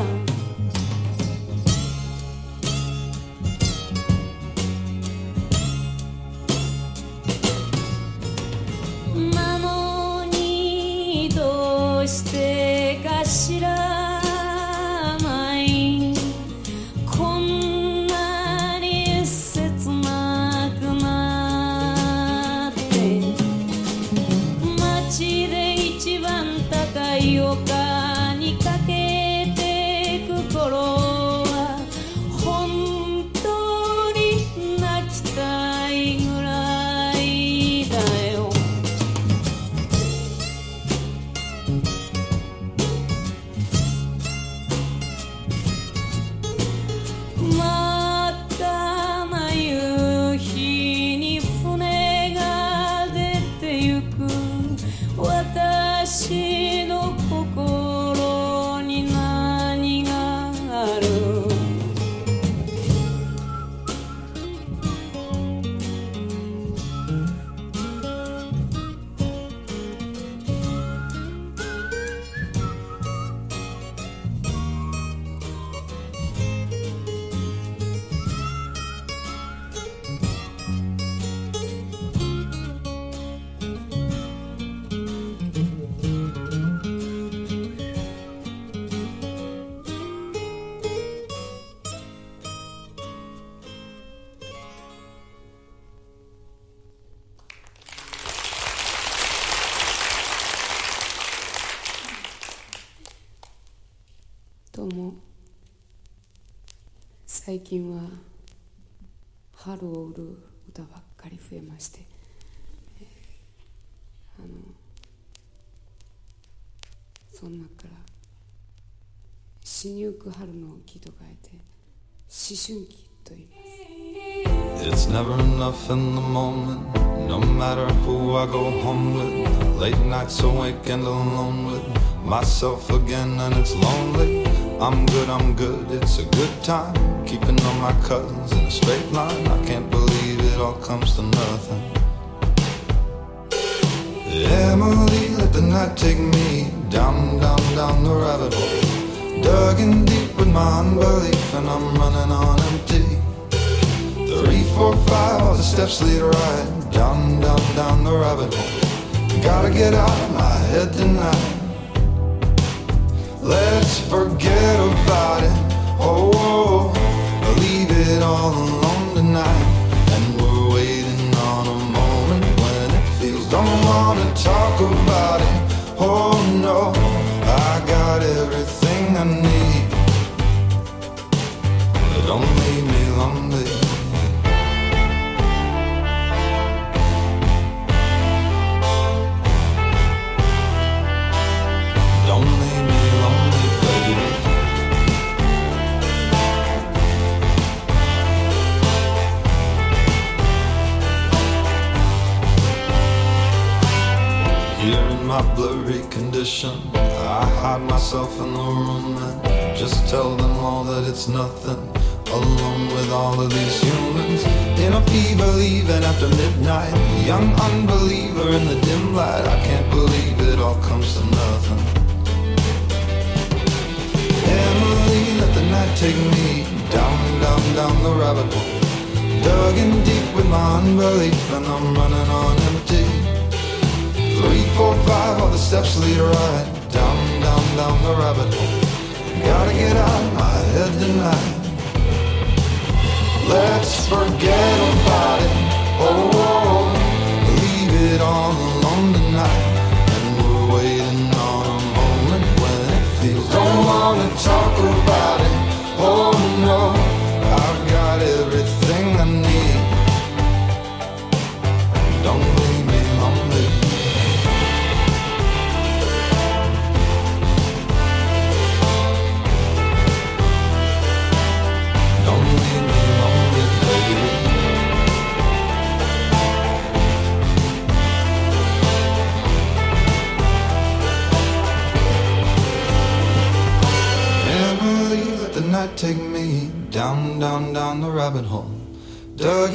love. 最近は春を売る歌ばっかり増えまして、えー、あのその中から「死にゆく春の木」と書いて「思春期」と言います。It's never enough in the moment, no matter who I go home with. Late nights awake and alone with myself again, and it's lonely. I'm good, I'm good, it's a good time. Keeping all my cousins in a straight line. I can't believe it all comes to nothing. Emily, let the night take me down, down, down the rabbit hole. Dug in deep with my unbelief, and I'm running on empty. Three, four, five, all the steps lead right down, down, down the rabbit hole. Gotta get out of my head tonight. Let's forget about it. Oh, oh, oh. Oh, leave it all alone tonight. And we're waiting on a moment when it feels. Don't wanna talk about it. Oh no, I got everything I need. It's nothing. Alone with all of these humans in a fever, leaving after midnight. Young unbeliever in the dim light. I can't believe it all comes to nothing. Emily, let the night take me down, down, down the rabbit hole. Dug in deep with my unbelief, and I'm running on empty. Three, four, five, all the steps lead right down, down, down the rabbit hole. Gotta get out my head tonight. Let's forget about it. Oh, oh, leave it all alone tonight. And we're waiting on a moment when it feels. Don't wanna talk about it. Oh no,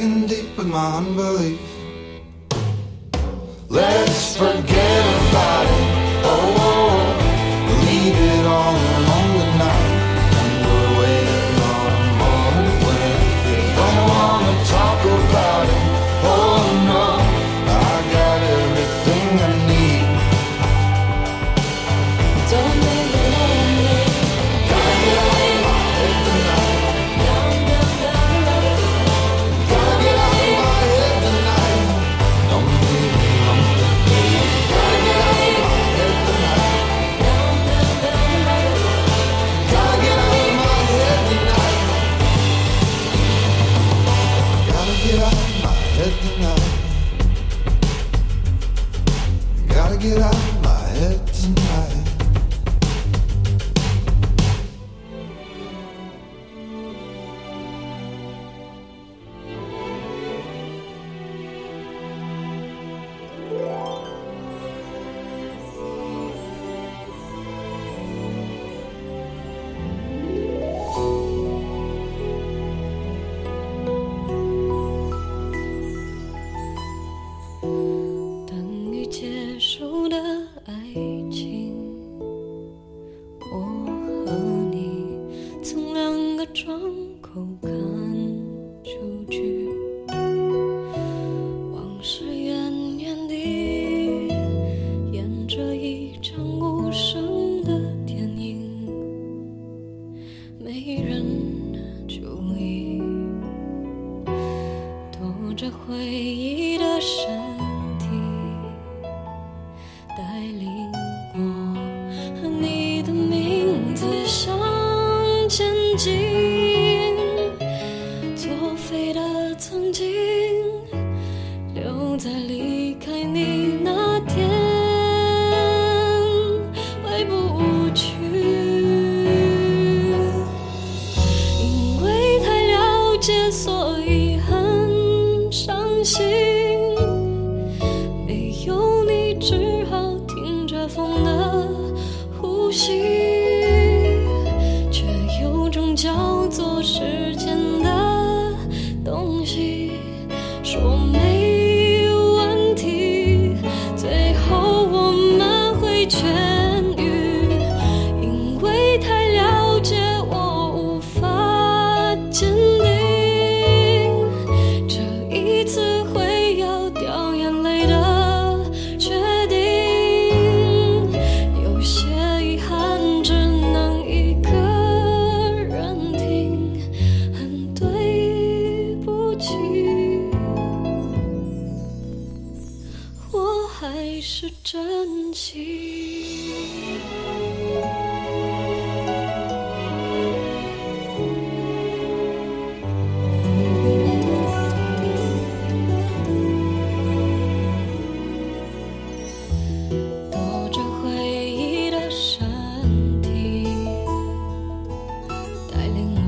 Dug in deep with my unbelief. 曾经。smiling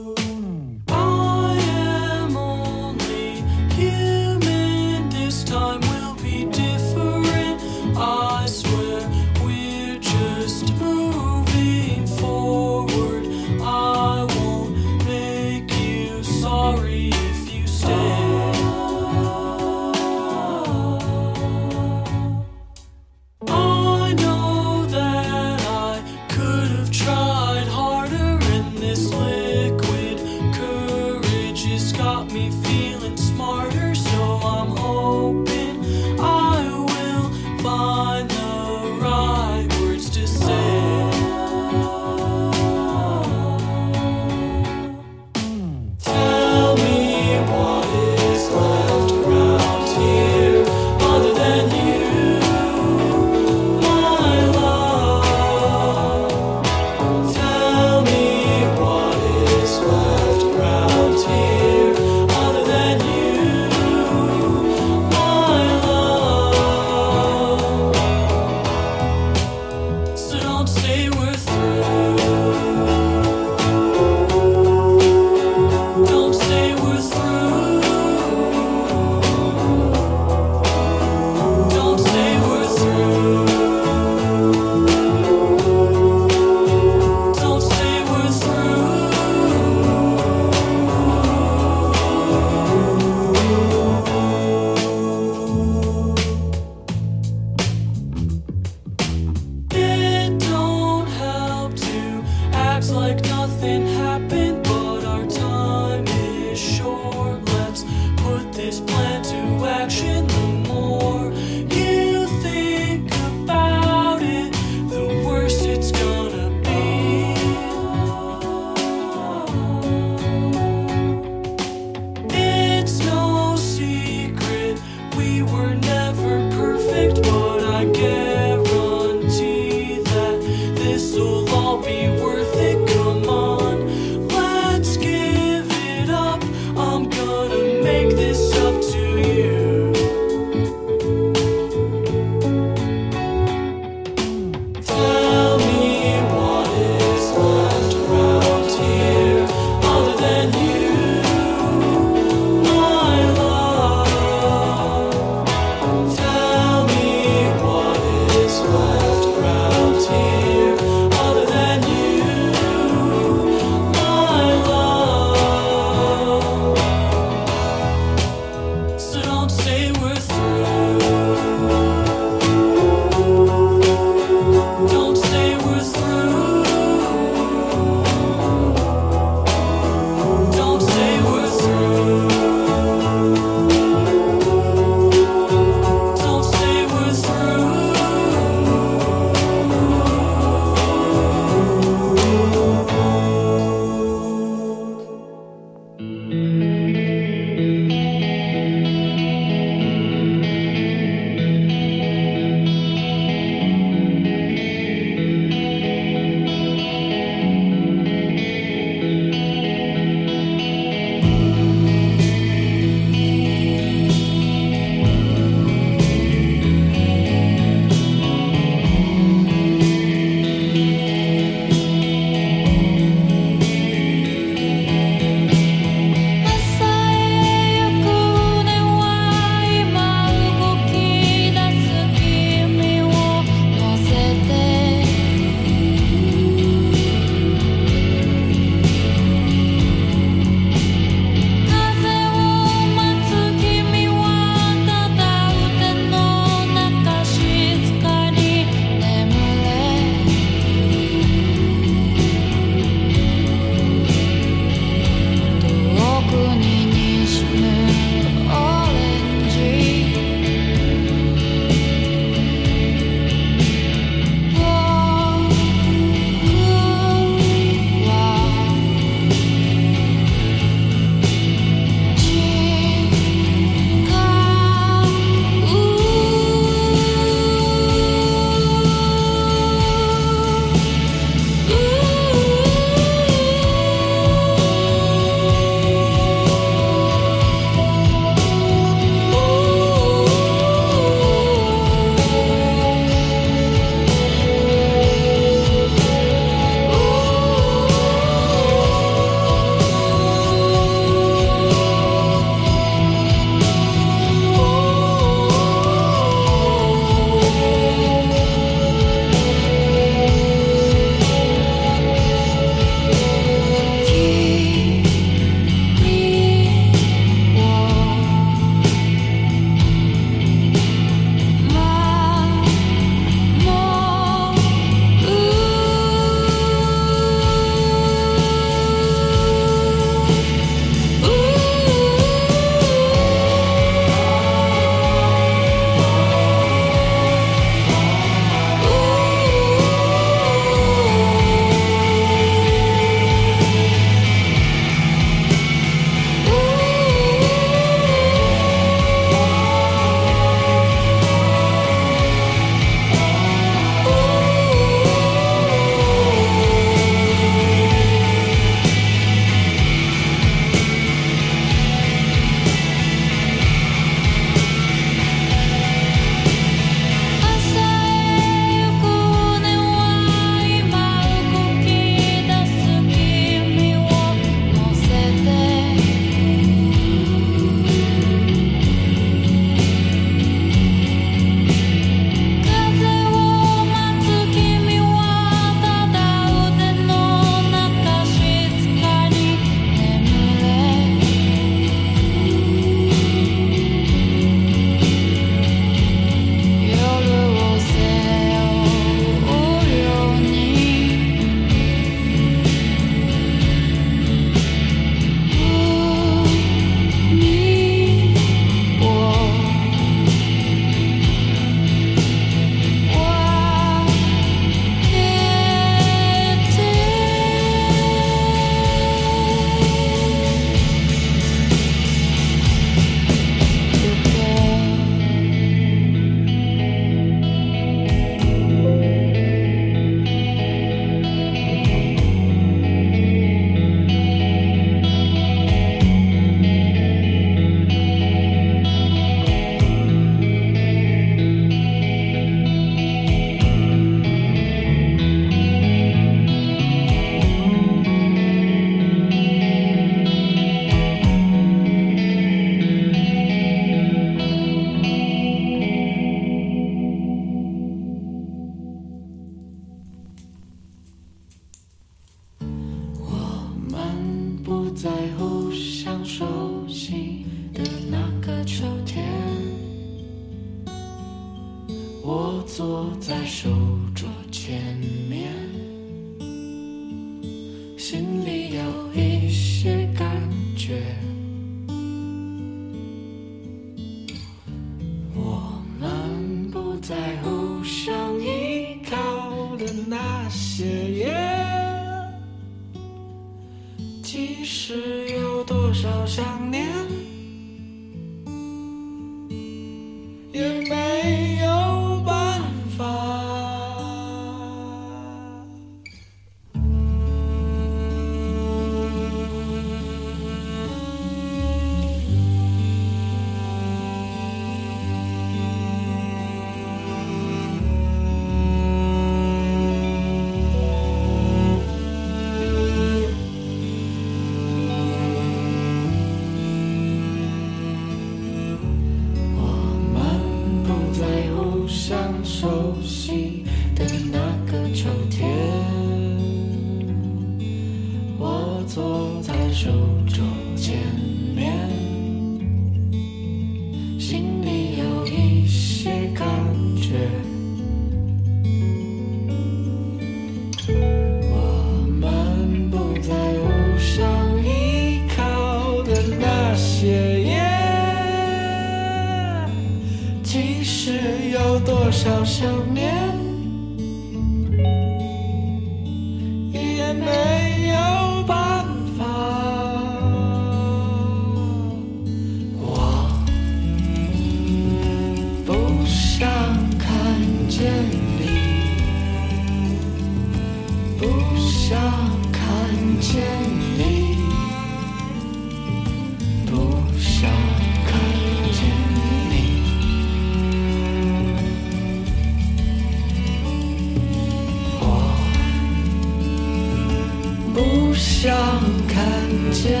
见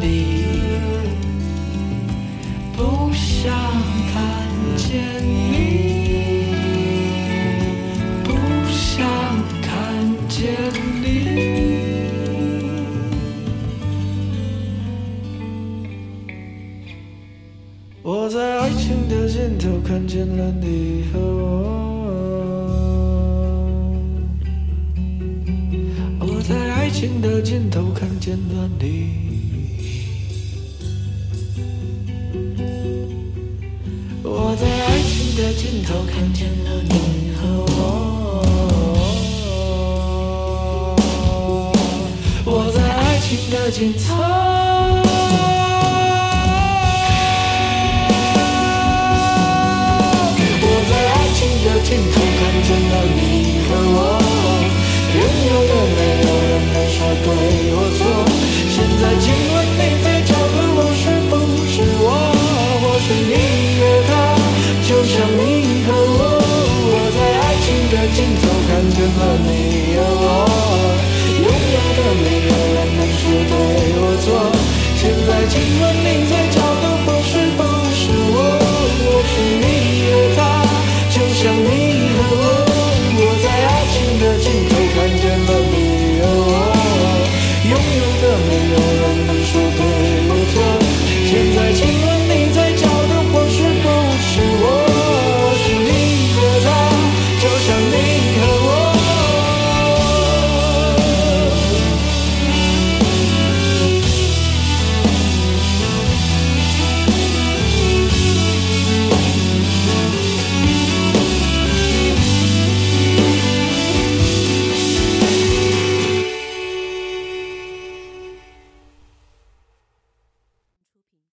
你不想尽头看见了你和我我在爱情的尽头我在爱情的尽头看见了你和我拥有的没有人能说对我错现在亲吻为什你要我拥有的没有人能说对或错现在亲吻